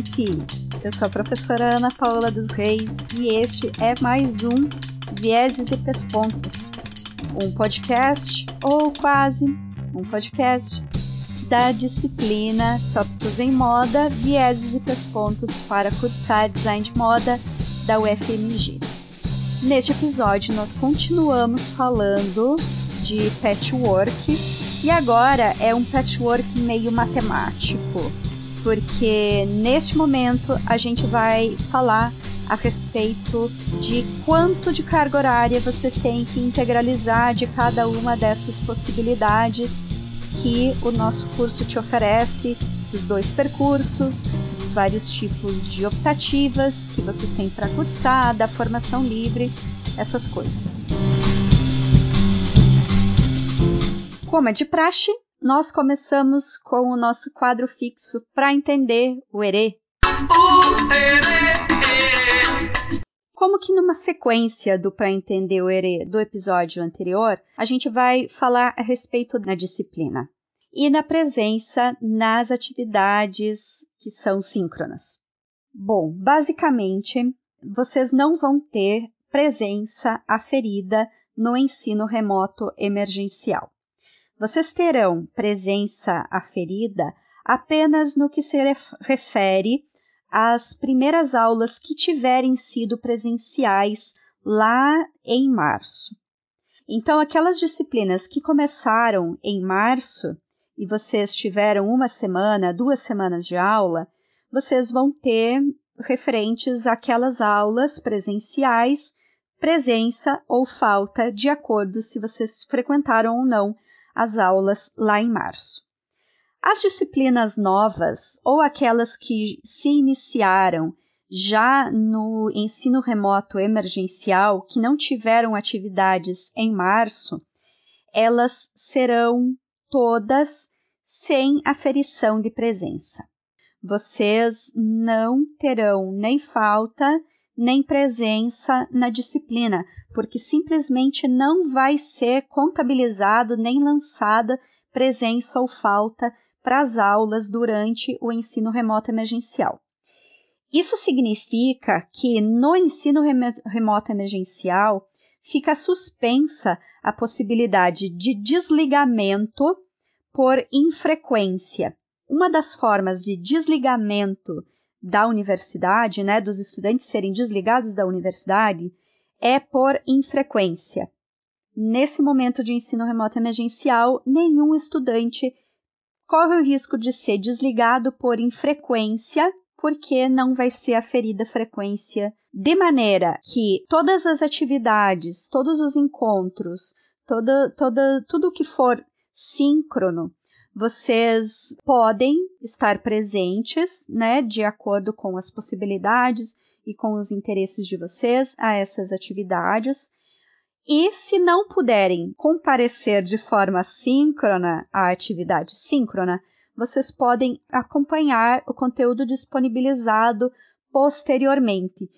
Gente! Eu sou a professora Ana Paula dos Reis e este é mais um Vieses e Pespontos, um podcast, ou quase um podcast, da disciplina Tópicos em Moda, Vieses e Pespontos para cursar Design de Moda da UFMG. Neste episódio, nós continuamos falando de patchwork e agora é um patchwork meio matemático porque neste momento a gente vai falar a respeito de quanto de carga horária vocês têm que integralizar de cada uma dessas possibilidades que o nosso curso te oferece, dos dois percursos, dos vários tipos de optativas que vocês têm para cursar, da formação livre, essas coisas. Como é de praxe, nós começamos com o nosso quadro fixo para entender o erê. Como que numa sequência do para entender o erê do episódio anterior, a gente vai falar a respeito da disciplina e na presença nas atividades que são síncronas. Bom, basicamente, vocês não vão ter presença aferida no ensino remoto emergencial. Vocês terão presença aferida apenas no que se refere às primeiras aulas que tiverem sido presenciais lá em março. Então, aquelas disciplinas que começaram em março e vocês tiveram uma semana, duas semanas de aula, vocês vão ter referentes àquelas aulas presenciais, presença ou falta, de acordo se vocês frequentaram ou não as aulas lá em março. As disciplinas novas ou aquelas que se iniciaram já no ensino remoto emergencial, que não tiveram atividades em março, elas serão todas sem aferição de presença. Vocês não terão nem falta nem presença na disciplina, porque simplesmente não vai ser contabilizado nem lançada presença ou falta para as aulas durante o ensino remoto emergencial. Isso significa que no ensino remoto emergencial fica suspensa a possibilidade de desligamento por infrequência. Uma das formas de desligamento da universidade, né, dos estudantes serem desligados da universidade, é por infrequência. Nesse momento de ensino remoto emergencial, nenhum estudante corre o risco de ser desligado por infrequência, porque não vai ser aferida frequência, de maneira que todas as atividades, todos os encontros, toda, tudo que for síncrono vocês podem estar presentes, né, de acordo com as possibilidades e com os interesses de vocês a essas atividades. E se não puderem comparecer de forma síncrona à atividade síncrona, vocês podem acompanhar o conteúdo disponibilizado posteriormente.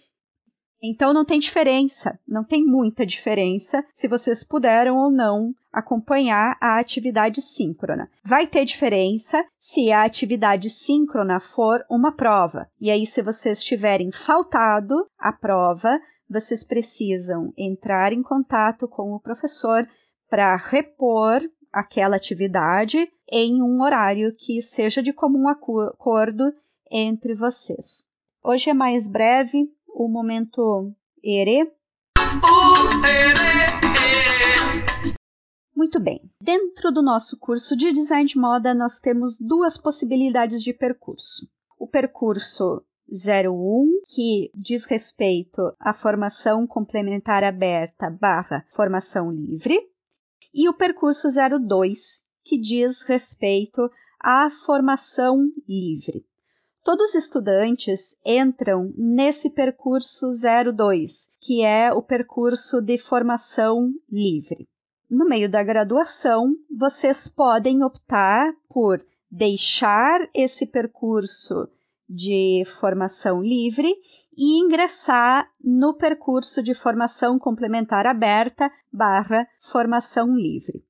Então não tem diferença, não tem muita diferença se vocês puderam ou não acompanhar a atividade síncrona. Vai ter diferença se a atividade síncrona for uma prova. E aí, se vocês tiverem faltado a prova, vocês precisam entrar em contato com o professor para repor aquela atividade em um horário que seja de comum acordo entre vocês. Hoje é mais breve, o momento ere. Muito bem. Dentro do nosso curso de design de moda, nós temos duas possibilidades de percurso. O percurso 01, que diz respeito à formação complementar aberta barra formação livre, e o percurso 02, que diz respeito à formação livre. Todos os estudantes entram nesse percurso 02, que é o percurso de formação livre. No meio da graduação, vocês podem optar por deixar esse percurso de formação livre e ingressar no percurso de formação complementar aberta barra formação livre.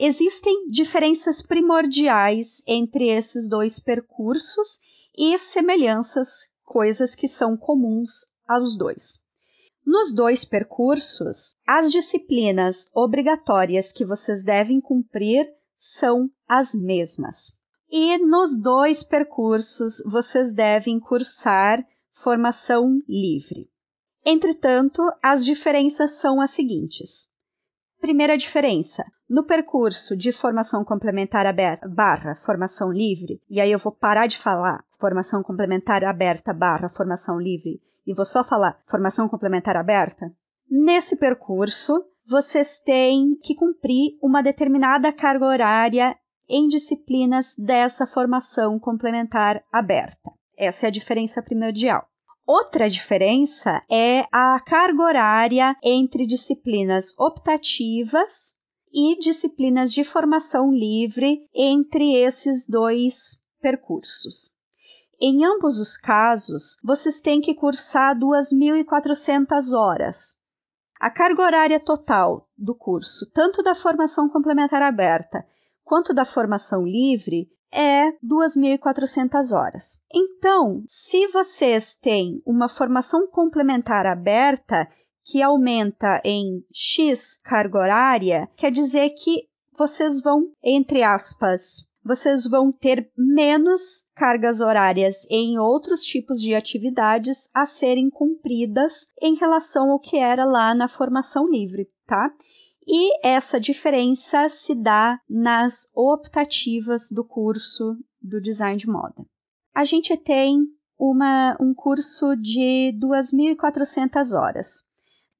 Existem diferenças primordiais entre esses dois percursos e semelhanças, coisas que são comuns aos dois. Nos dois percursos, as disciplinas obrigatórias que vocês devem cumprir são as mesmas. E nos dois percursos, vocês devem cursar formação livre. Entretanto, as diferenças são as seguintes. Primeira diferença: no percurso de formação complementar aberta barra formação livre, e aí eu vou parar de falar formação complementar aberta barra formação livre e vou só falar formação complementar aberta. Nesse percurso, vocês têm que cumprir uma determinada carga horária em disciplinas dessa formação complementar aberta. Essa é a diferença primordial. Outra diferença é a carga horária entre disciplinas optativas e disciplinas de formação livre entre esses dois percursos. Em ambos os casos, vocês têm que cursar 2.400 horas. A carga horária total do curso, tanto da formação complementar aberta quanto da formação livre, é 2.400 horas. Então, se vocês têm uma formação complementar aberta que aumenta em X carga horária, quer dizer que vocês vão, entre aspas, vocês vão ter menos cargas horárias em outros tipos de atividades a serem cumpridas em relação ao que era lá na formação livre, tá? E essa diferença se dá nas optativas do curso do design de moda. A gente tem uma, um curso de 2.400 horas.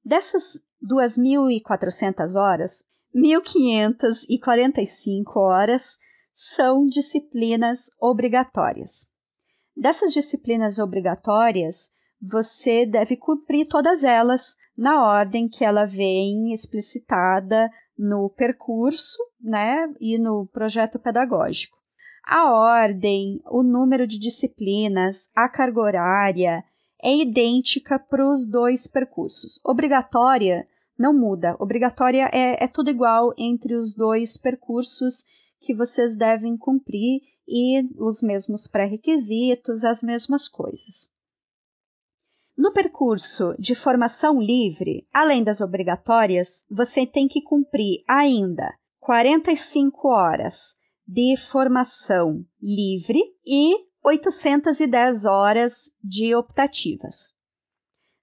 Dessas 2.400 horas, 1.545 horas são disciplinas obrigatórias. Dessas disciplinas obrigatórias, você deve cumprir todas elas na ordem que ela vem explicitada no percurso, né, e no projeto pedagógico. A ordem, o número de disciplinas, a carga horária é idêntica para os dois percursos. Obrigatória não muda. Obrigatória é, é tudo igual entre os dois percursos que vocês devem cumprir e os mesmos pré-requisitos, as mesmas coisas. No percurso de formação livre, além das obrigatórias, você tem que cumprir ainda 45 horas de formação livre e 810 horas de optativas.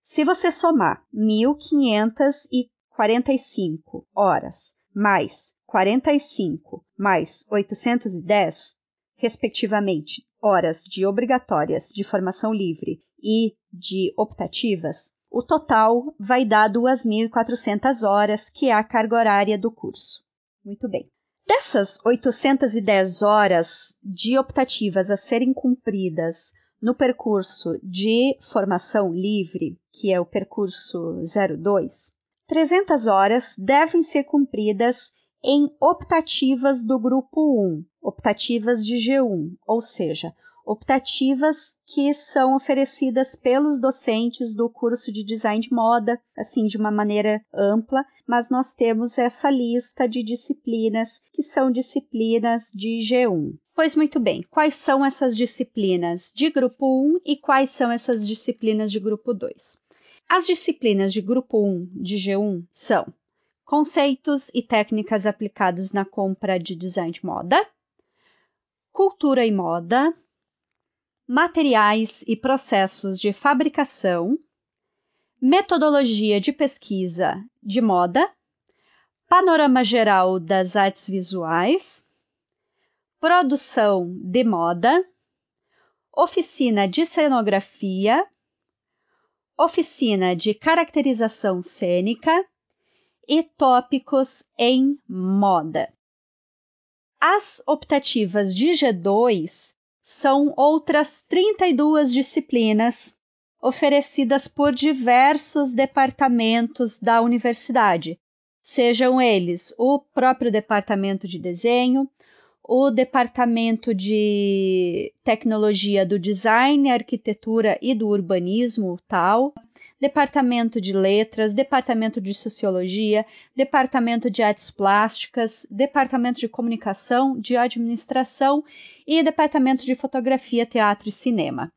Se você somar 1.545 horas mais 45 mais 810, respectivamente, horas de obrigatórias de formação livre e de optativas, o total vai dar 2.400 horas, que é a carga horária do curso. Muito bem. Dessas 810 horas de optativas a serem cumpridas no percurso de formação livre, que é o percurso 02, 300 horas devem ser cumpridas em optativas do grupo 1, optativas de G1, ou seja, optativas que são oferecidas pelos docentes do curso de design de moda, assim de uma maneira ampla, mas nós temos essa lista de disciplinas que são disciplinas de G1. Pois muito bem, quais são essas disciplinas de grupo 1 e quais são essas disciplinas de grupo 2? As disciplinas de grupo 1 de G1 são conceitos e técnicas aplicados na compra de design de moda, cultura e moda, materiais e processos de fabricação, metodologia de pesquisa de moda, panorama geral das artes visuais, produção de moda, oficina de cenografia, oficina de caracterização cênica, e tópicos em moda. As optativas de G2 são outras 32 disciplinas oferecidas por diversos departamentos da universidade, sejam eles o próprio departamento de desenho, o departamento de tecnologia do design, arquitetura e do urbanismo, tal, departamento de letras, departamento de sociologia, departamento de artes plásticas, departamento de comunicação, de administração e departamento de fotografia, teatro e cinema.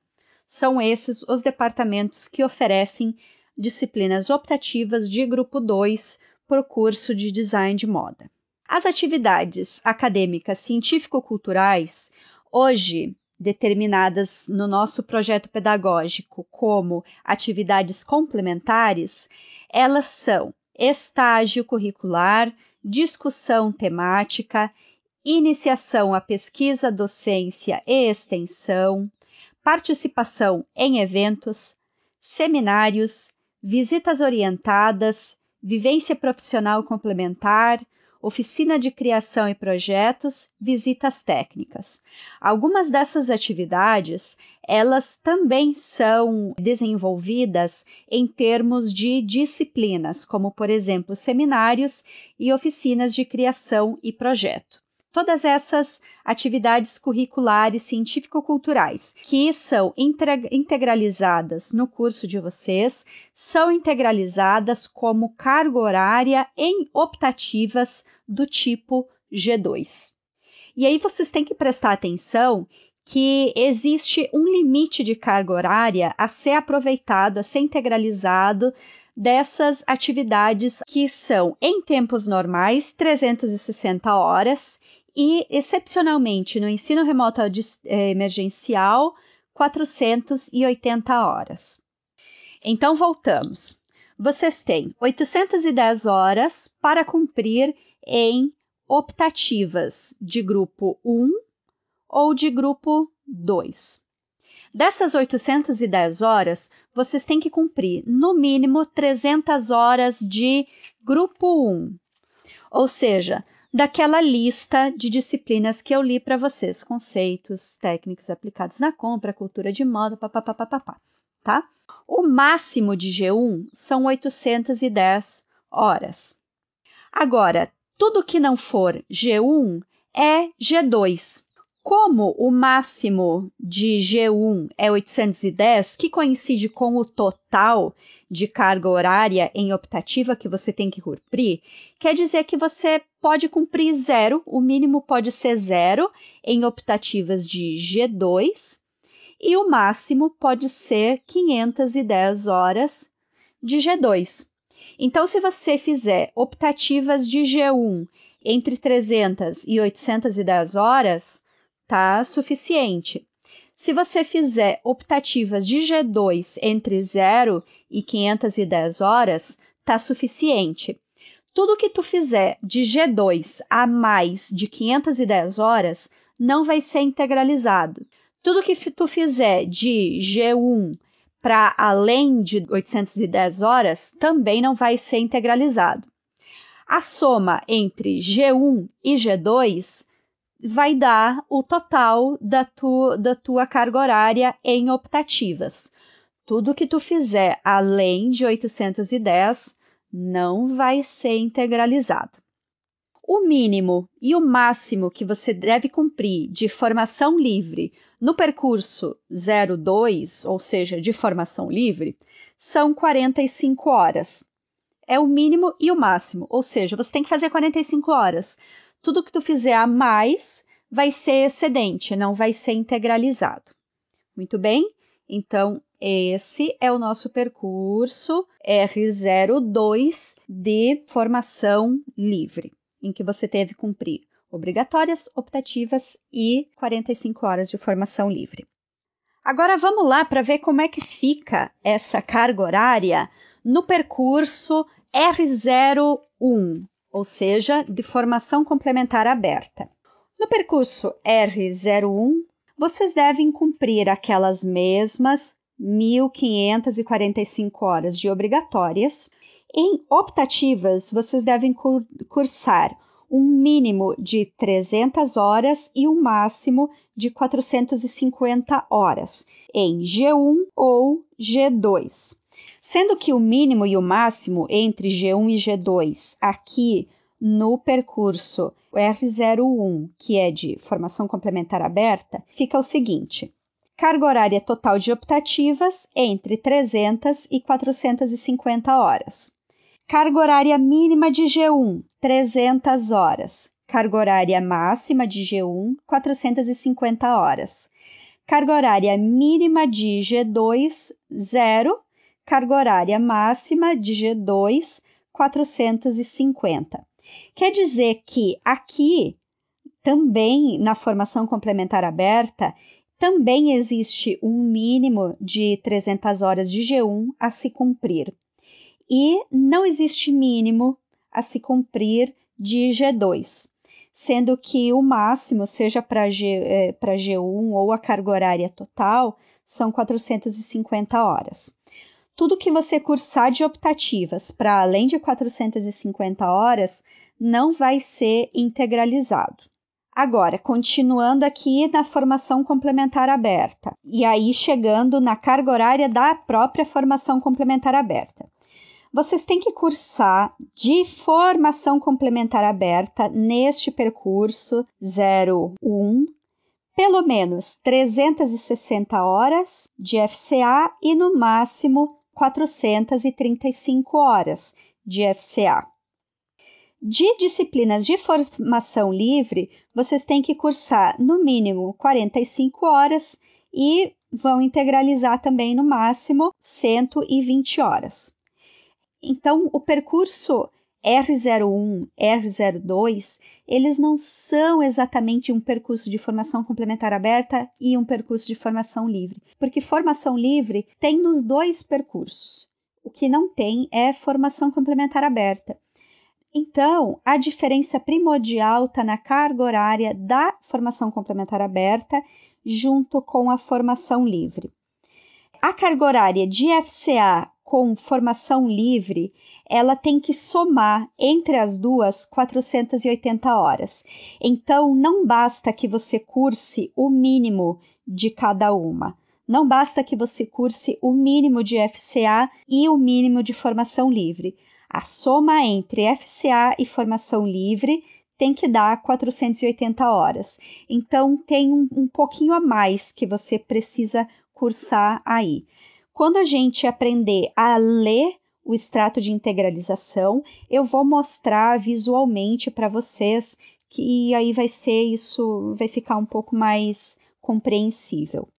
São esses os departamentos que oferecem disciplinas optativas de grupo 2 para o curso de design de moda. As atividades acadêmicas científico-culturais, hoje determinadas no nosso projeto pedagógico como atividades complementares, elas são estágio curricular, discussão temática, iniciação à pesquisa, docência e extensão, participação em eventos, seminários, visitas orientadas, vivência profissional complementar, oficina de criação e projetos, visitas técnicas. Algumas dessas atividades, elas também são desenvolvidas em termos de disciplinas, como por exemplo, seminários e oficinas de criação e projeto todas essas atividades curriculares científico-culturais que são integralizadas no curso de vocês, são integralizadas como carga horária em optativas do tipo G2. E aí vocês têm que prestar atenção que existe um limite de carga horária a ser aproveitado, a ser integralizado dessas atividades que são, em tempos normais, 360 horas e, excepcionalmente, no ensino remoto eh, emergencial, 480 horas. Então, voltamos. Vocês têm 810 horas para cumprir em optativas de grupo 1 ou de grupo 2. Dessas 810 horas, vocês têm que cumprir no mínimo 300 horas de grupo 1. Ou seja, daquela lista de disciplinas que eu li para vocês, conceitos, técnicas aplicados na compra, cultura de moda, papapá, tá? O máximo de G1 são 810 horas. Agora, tudo que não for G1 é G2. Como o máximo de G1 é 810, que coincide com o total de carga horária em optativa que você tem que cumprir, quer dizer que você pode cumprir zero, o mínimo pode ser zero em optativas de G2 e o máximo pode ser 510 horas de G2. Então, se você fizer optativas de G1 entre 300 e 810 horas, tá suficiente. Se você fizer optativas de G2 entre 0 e 510 horas, tá suficiente. Tudo que tu fizer de G2 a mais de 510 horas não vai ser integralizado. Tudo que tu fizer de G1 para além de 810 horas também não vai ser integralizado. A soma entre G1 e G2 vai dar o total da, tu, da tua carga horária em optativas. Tudo que tu fizer além de 810 não vai ser integralizado. O mínimo e o máximo que você deve cumprir de formação livre no percurso 02, ou seja, de formação livre, são 45 horas. É o mínimo e o máximo, ou seja, você tem que fazer 45 horas tudo que tu fizer a mais vai ser excedente, não vai ser integralizado. Muito bem? Então, esse é o nosso percurso R02 de formação livre, em que você teve que cumprir obrigatórias, optativas e 45 horas de formação livre. Agora vamos lá para ver como é que fica essa carga horária no percurso R01, ou seja, de formação complementar aberta. No percurso R01, vocês devem cumprir aquelas mesmas 1.545 horas de obrigatórias. Em optativas, vocês devem cursar um mínimo de 300 horas e um máximo de 450 horas em G1 ou G2 sendo que o mínimo e o máximo entre G1 e G2 aqui no percurso R01, que é de formação complementar aberta, fica o seguinte: Carga horária total de optativas entre 300 e 450 horas. Carga horária mínima de G1, 300 horas. Carga horária máxima de G1, 450 horas. Carga horária mínima de G2, 0. Carga horária máxima de G2, 450. Quer dizer que aqui, também na formação complementar aberta, também existe um mínimo de 300 horas de G1 a se cumprir. E não existe mínimo a se cumprir de G2, sendo que o máximo, seja para G, é, G1 ou a carga horária total, são 450 horas. Tudo que você cursar de optativas para além de 450 horas não vai ser integralizado. Agora, continuando aqui na formação complementar aberta, e aí chegando na carga horária da própria formação complementar aberta. Vocês têm que cursar de formação complementar aberta neste percurso 01 pelo menos 360 horas de FCA e no máximo 435 horas de FCA. De disciplinas de formação livre, vocês têm que cursar no mínimo 45 horas e vão integralizar também no máximo 120 horas. Então, o percurso R01, R02, eles não são exatamente um percurso de formação complementar aberta e um percurso de formação livre, porque formação livre tem nos dois percursos. O que não tem é formação complementar aberta. Então, a diferença primordial está na carga horária da formação complementar aberta junto com a formação livre. A carga horária de FCA com formação livre, ela tem que somar entre as duas 480 horas. Então, não basta que você curse o mínimo de cada uma. Não basta que você curse o mínimo de FCA e o mínimo de formação livre. A soma entre FCA e formação livre tem que dar 480 horas. Então, tem um, um pouquinho a mais que você precisa cursar aí. Quando a gente aprender a ler o extrato de integralização, eu vou mostrar visualmente para vocês que aí vai ser isso, vai ficar um pouco mais compreensível.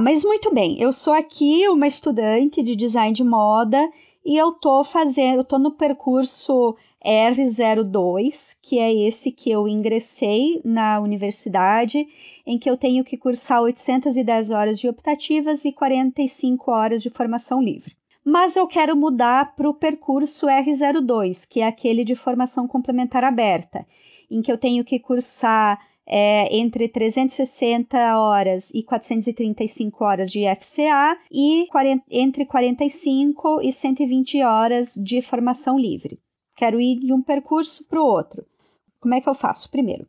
Mas muito bem, eu sou aqui uma estudante de design de moda e eu tô fazendo, eu tô no percurso R02, que é esse que eu ingressei na universidade, em que eu tenho que cursar 810 horas de optativas e 45 horas de formação livre. Mas eu quero mudar para o percurso R02, que é aquele de formação complementar aberta, em que eu tenho que cursar é, entre 360 horas e 435 horas de FCA e 40, entre 45 e 120 horas de formação livre. Quero ir de um percurso para o outro. Como é que eu faço? Primeiro,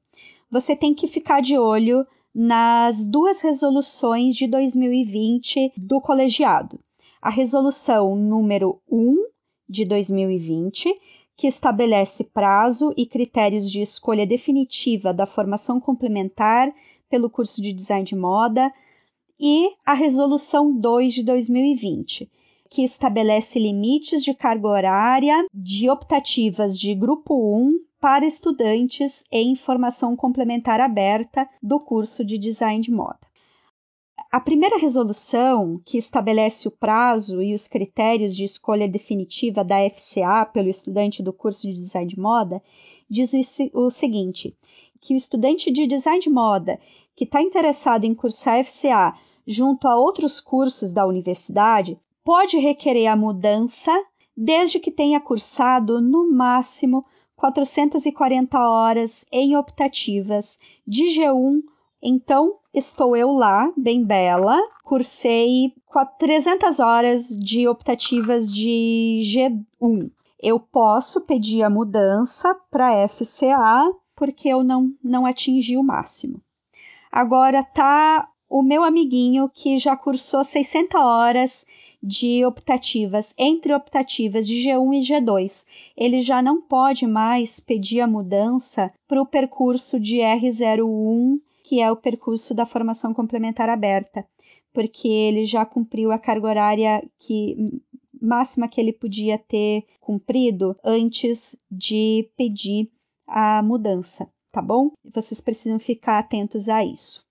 você tem que ficar de olho nas duas resoluções de 2020 do colegiado. A resolução número 1 de 2020 que estabelece prazo e critérios de escolha definitiva da formação complementar pelo curso de design de moda, e a Resolução 2 de 2020, que estabelece limites de carga horária de optativas de grupo 1 para estudantes em formação complementar aberta do curso de design de moda. A primeira resolução, que estabelece o prazo e os critérios de escolha definitiva da FCA pelo estudante do curso de design de moda, diz o seguinte: que o estudante de design de moda que está interessado em cursar FCA junto a outros cursos da universidade pode requerer a mudança desde que tenha cursado no máximo 440 horas em optativas de G1 então, estou eu lá, bem bela, cursei 300 horas de optativas de G1. Eu posso pedir a mudança para FCA porque eu não, não atingi o máximo. Agora tá o meu amiguinho que já cursou 60 horas de optativas, entre optativas de G1 e G2. Ele já não pode mais pedir a mudança para o percurso de R01 que é o percurso da formação complementar aberta, porque ele já cumpriu a carga horária que máxima que ele podia ter cumprido antes de pedir a mudança, tá bom? Vocês precisam ficar atentos a isso.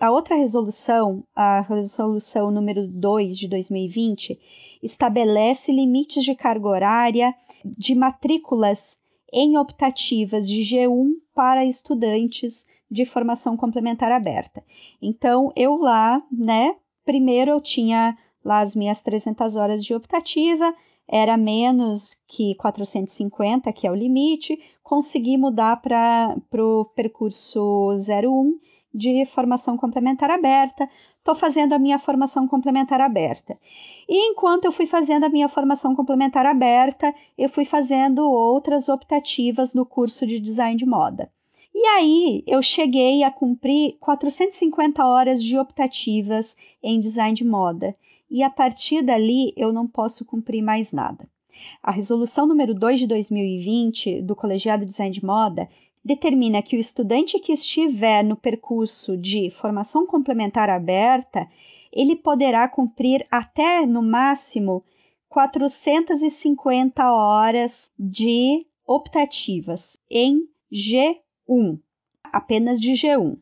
A outra resolução, a resolução número 2 de 2020, estabelece limites de carga horária de matrículas em optativas de G1 para estudantes de formação complementar aberta. Então, eu lá, né, primeiro eu tinha lá as minhas 300 horas de optativa, era menos que 450, que é o limite, consegui mudar para o percurso 01 de formação complementar aberta, estou fazendo a minha formação complementar aberta. E enquanto eu fui fazendo a minha formação complementar aberta, eu fui fazendo outras optativas no curso de design de moda. E aí eu cheguei a cumprir 450 horas de optativas em design de moda. E a partir dali eu não posso cumprir mais nada. A resolução número 2 de 2020 do Colegiado de Design de Moda determina que o estudante que estiver no percurso de formação complementar aberta, ele poderá cumprir até no máximo 450 horas de optativas em G1, apenas de G1.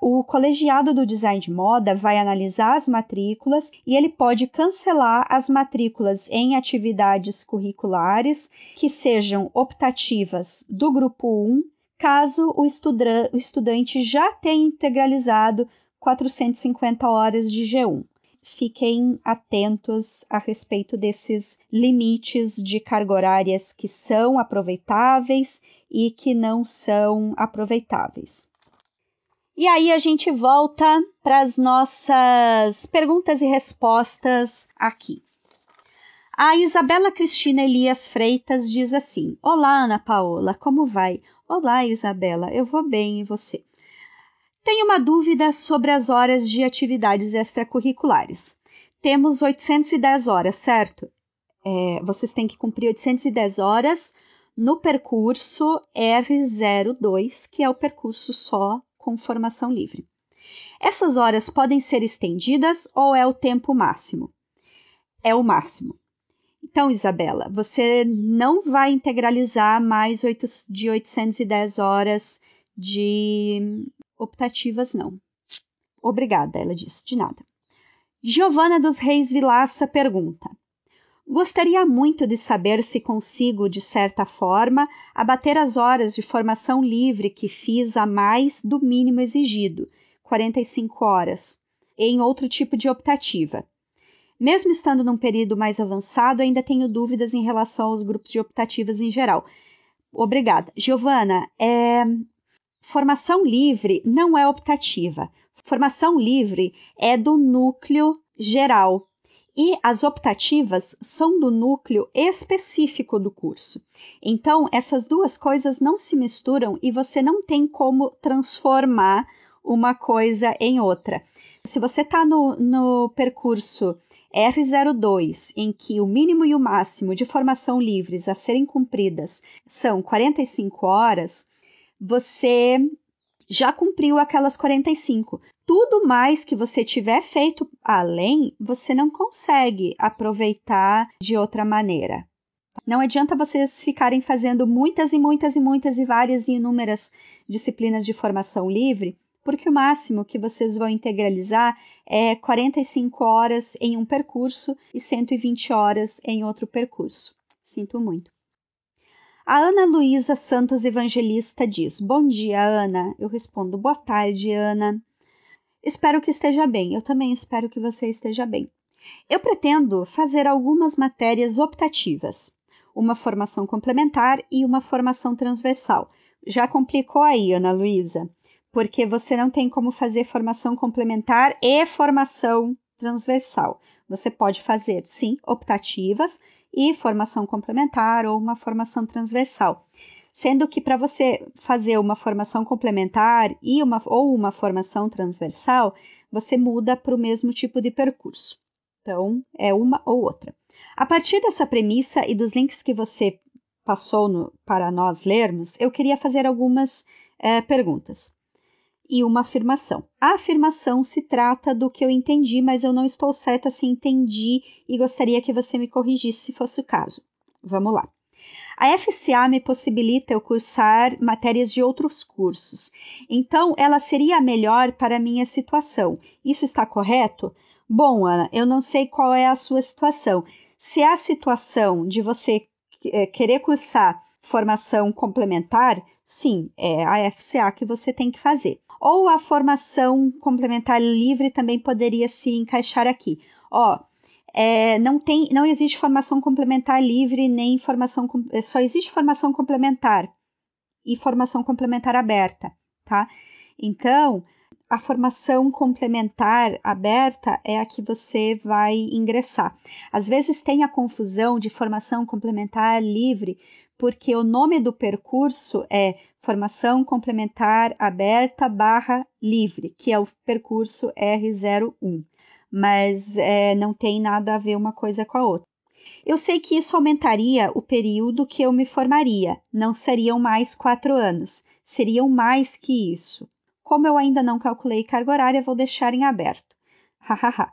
O colegiado do design de moda vai analisar as matrículas e ele pode cancelar as matrículas em atividades curriculares que sejam optativas do grupo 1 caso o, o estudante já tenha integralizado 450 horas de G1. Fiquem atentos a respeito desses limites de carga horárias que são aproveitáveis e que não são aproveitáveis. E aí a gente volta para as nossas perguntas e respostas aqui. A Isabela Cristina Elias Freitas diz assim: Olá, Ana Paola, como vai? Olá, Isabela, eu vou bem e você? Tenho uma dúvida sobre as horas de atividades extracurriculares. Temos 810 horas, certo? É, vocês têm que cumprir 810 horas no percurso R02, que é o percurso só com formação livre. Essas horas podem ser estendidas ou é o tempo máximo? É o máximo. Então, Isabela, você não vai integralizar mais 8, de 810 horas de optativas, não. Obrigada, ela disse, de nada. Giovana dos Reis Vilaça pergunta: Gostaria muito de saber se consigo, de certa forma, abater as horas de formação livre que fiz a mais do mínimo exigido, 45 horas, em outro tipo de optativa. Mesmo estando num período mais avançado, ainda tenho dúvidas em relação aos grupos de optativas em geral. Obrigada. Giovana, é... formação livre não é optativa. Formação livre é do núcleo geral, e as optativas são do núcleo específico do curso. Então, essas duas coisas não se misturam e você não tem como transformar uma coisa em outra. Se você está no, no percurso R02, em que o mínimo e o máximo de formação livres a serem cumpridas são 45 horas, você já cumpriu aquelas 45. Tudo mais que você tiver feito além, você não consegue aproveitar de outra maneira. Não adianta vocês ficarem fazendo muitas e muitas e muitas e várias e inúmeras disciplinas de formação livre, porque o máximo que vocês vão integralizar é 45 horas em um percurso e 120 horas em outro percurso. Sinto muito. A Ana Luísa Santos Evangelista diz: Bom dia, Ana. Eu respondo: Boa tarde, Ana. Espero que esteja bem. Eu também espero que você esteja bem. Eu pretendo fazer algumas matérias optativas, uma formação complementar e uma formação transversal. Já complicou aí, Ana Luísa? porque você não tem como fazer formação complementar e formação transversal. Você pode fazer, sim, optativas e formação complementar ou uma formação transversal. Sendo que para você fazer uma formação complementar e uma, ou uma formação transversal, você muda para o mesmo tipo de percurso. Então, é uma ou outra. A partir dessa premissa e dos links que você passou no, para nós lermos, eu queria fazer algumas é, perguntas. e uma afirmação. A afirmação se trata do que eu entendi, mas eu não estou certa se entendi e gostaria que você me corrigisse se fosse o caso. Vamos lá. A FCA me possibilita eu cursar matérias de outros cursos. Então, ela seria a melhor para a minha situação. Isso está correto? Bom, Ana, eu não sei qual é a sua situação. Se a situação de você é, querer cursar formação complementar, sim, é a FCA que você tem que fazer. Ou a formação complementar livre também poderia se encaixar aqui. Ó, é, não tem, não existe formação complementar livre nem formação, é, só existe formação complementar e formação complementar aberta, tá? Então, a formação complementar aberta é a que você vai ingressar. Às vezes tem a confusão de formação complementar livre, porque o nome do percurso é formação complementar aberta barra livre, que é o percurso R01 mas é, não tem nada a ver uma coisa com a outra. Eu sei que isso aumentaria o período que eu me formaria, não seriam mais quatro anos, seriam mais que isso. Como eu ainda não calculei carga horária, vou deixar em aberto. Hahaha.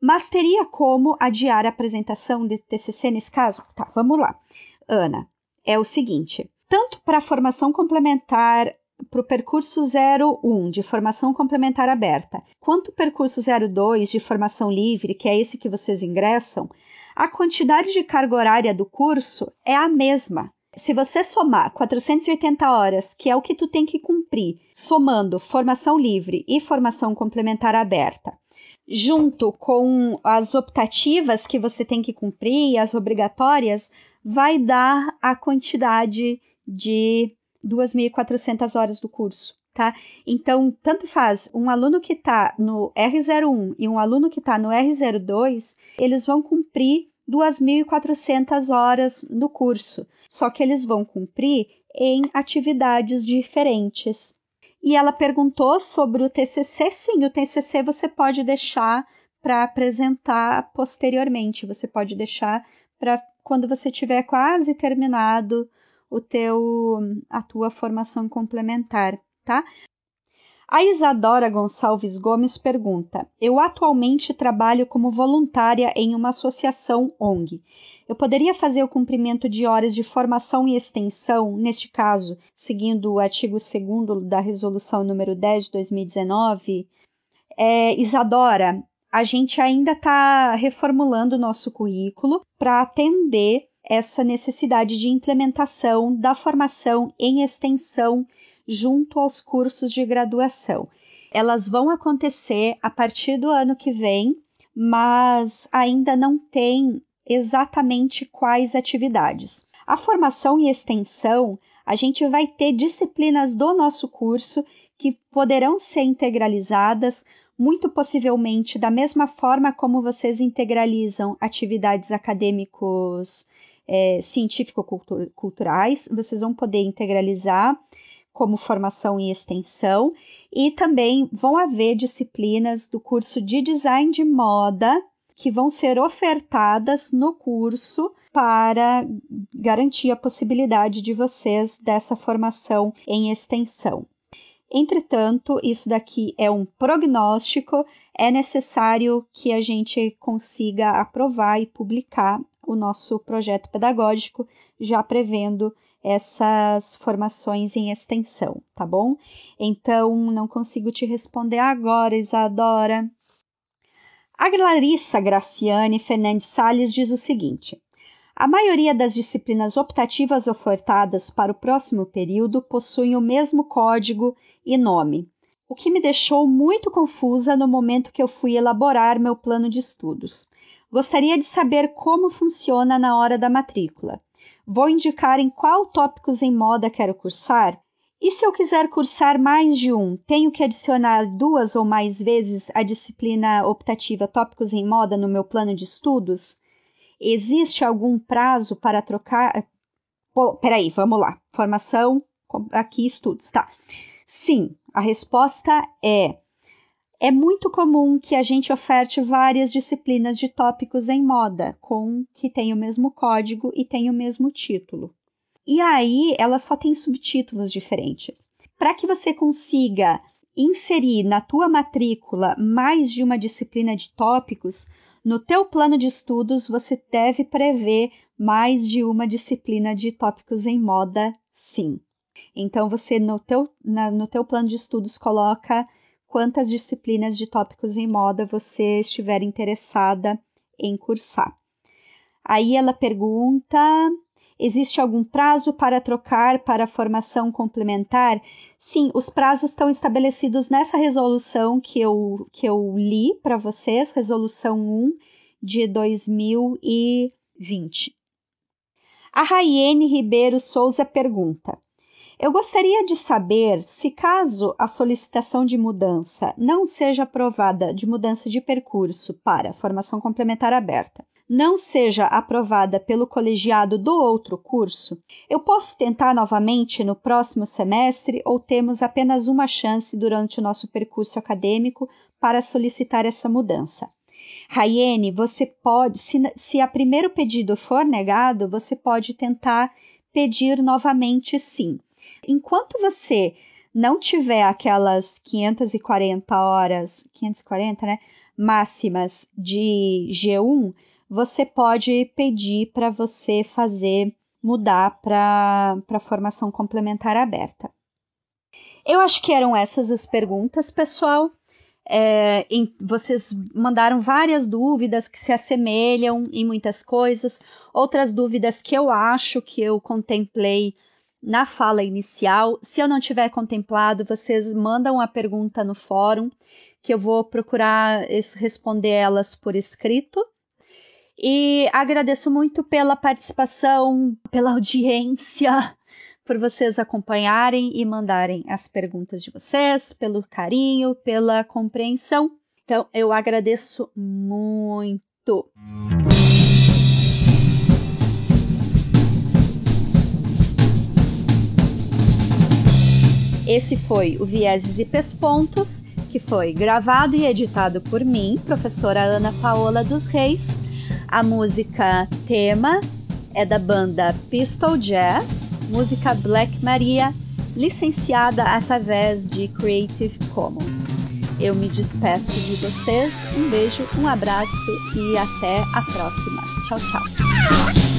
Mas teria como adiar a apresentação de TCC nesse caso? Tá, vamos lá. Ana, é o seguinte: tanto para a formação complementar para o percurso 01 de formação complementar aberta, quanto o percurso 02 de formação livre, que é esse que vocês ingressam, a quantidade de carga horária do curso é a mesma. Se você somar 480 horas, que é o que tu tem que cumprir, somando formação livre e formação complementar aberta, junto com as optativas que você tem que cumprir e as obrigatórias, vai dar a quantidade de 2.400 horas do curso, tá? Então, tanto faz um aluno que está no R01 e um aluno que está no R02, eles vão cumprir 2.400 horas no curso, só que eles vão cumprir em atividades diferentes. E ela perguntou sobre o TCC. Sim, o TCC você pode deixar para apresentar posteriormente, você pode deixar para quando você tiver quase terminado o teu a tua formação complementar, tá? A Isadora Gonçalves Gomes pergunta: Eu atualmente trabalho como voluntária em uma associação ONG. Eu poderia fazer o cumprimento de horas de formação e extensão, neste caso, seguindo o artigo 2 da Resolução número 10 de 2019? É, Isadora, a gente ainda está reformulando o nosso currículo para atender essa necessidade de implementação da formação em extensão junto aos cursos de graduação. Elas vão acontecer a partir do ano que vem, mas ainda não tem exatamente quais atividades. A formação e extensão, a gente vai ter disciplinas do nosso curso que poderão ser integralizadas, muito possivelmente da mesma forma como vocês integralizam atividades acadêmicos é, científico-culturais, vocês vão poder integralizar como formação e extensão, e também vão haver disciplinas do curso de design de moda que vão ser ofertadas no curso para garantir a possibilidade de vocês dessa formação em extensão. Entretanto, isso daqui é um prognóstico, é necessário que a gente consiga aprovar e publicar o nosso projeto pedagógico, já prevendo essas formações em extensão, tá bom? Então, não consigo te responder agora, Isadora. A Larissa Graciane Fernandes Sales diz o seguinte: a maioria das disciplinas optativas ofertadas para o próximo período possuem o mesmo código e nome, o que me deixou muito confusa no momento que eu fui elaborar meu plano de estudos. Gostaria de saber como funciona na hora da matrícula. Vou indicar em qual tópicos em moda quero cursar? E se eu quiser cursar mais de um, tenho que adicionar duas ou mais vezes a disciplina optativa Tópicos em Moda no meu plano de estudos? Existe algum prazo para trocar? Pô, peraí, vamos lá. Formação, aqui estudos, tá? Sim, a resposta é é muito comum que a gente oferte várias disciplinas de tópicos em moda, com que tem o mesmo código e tem o mesmo título. E aí, ela só tem subtítulos diferentes. Para que você consiga inserir na tua matrícula mais de uma disciplina de tópicos, no teu plano de estudos você deve prever mais de uma disciplina de tópicos em moda, sim. Então você no teu, na, no teu plano de estudos coloca quantas disciplinas de tópicos em moda você estiver interessada em cursar. Aí ela pergunta: existe algum prazo para trocar para formação complementar? Sim, os prazos estão estabelecidos nessa resolução que eu, que eu li para vocês, resolução 1 de 2020. A Raiane Ribeiro Souza pergunta: Eu gostaria de saber se, caso a solicitação de mudança não seja aprovada de mudança de percurso para formação complementar aberta, não seja aprovada pelo colegiado do outro curso, eu posso tentar novamente no próximo semestre ou temos apenas uma chance durante o nosso percurso acadêmico para solicitar essa mudança? Raiane, você pode, se, se a primeiro pedido for negado, você pode tentar pedir novamente sim. Enquanto você não tiver aquelas 540 horas, 540, né, máximas de G1, você pode pedir para você fazer mudar para formação complementar aberta. Eu acho que eram essas as perguntas, pessoal. É, em, vocês mandaram várias dúvidas que se assemelham em muitas coisas, outras dúvidas que eu acho que eu contemplei na fala inicial. Se eu não tiver contemplado, vocês mandam a pergunta no fórum, que eu vou procurar responder elas por escrito. E agradeço muito pela participação, pela audiência, por vocês acompanharem e mandarem as perguntas de vocês, pelo carinho, pela compreensão. Então, eu agradeço muito. Esse foi o Vieses e Pespontos, que foi gravado e editado por mim, professora Ana Paola dos Reis a música tema é da banda Pistol Jazz, música Black Maria, licenciada através de Creative Commons. Eu me despeço de vocês, um beijo, um abraço e até a próxima. Tchau, tchau.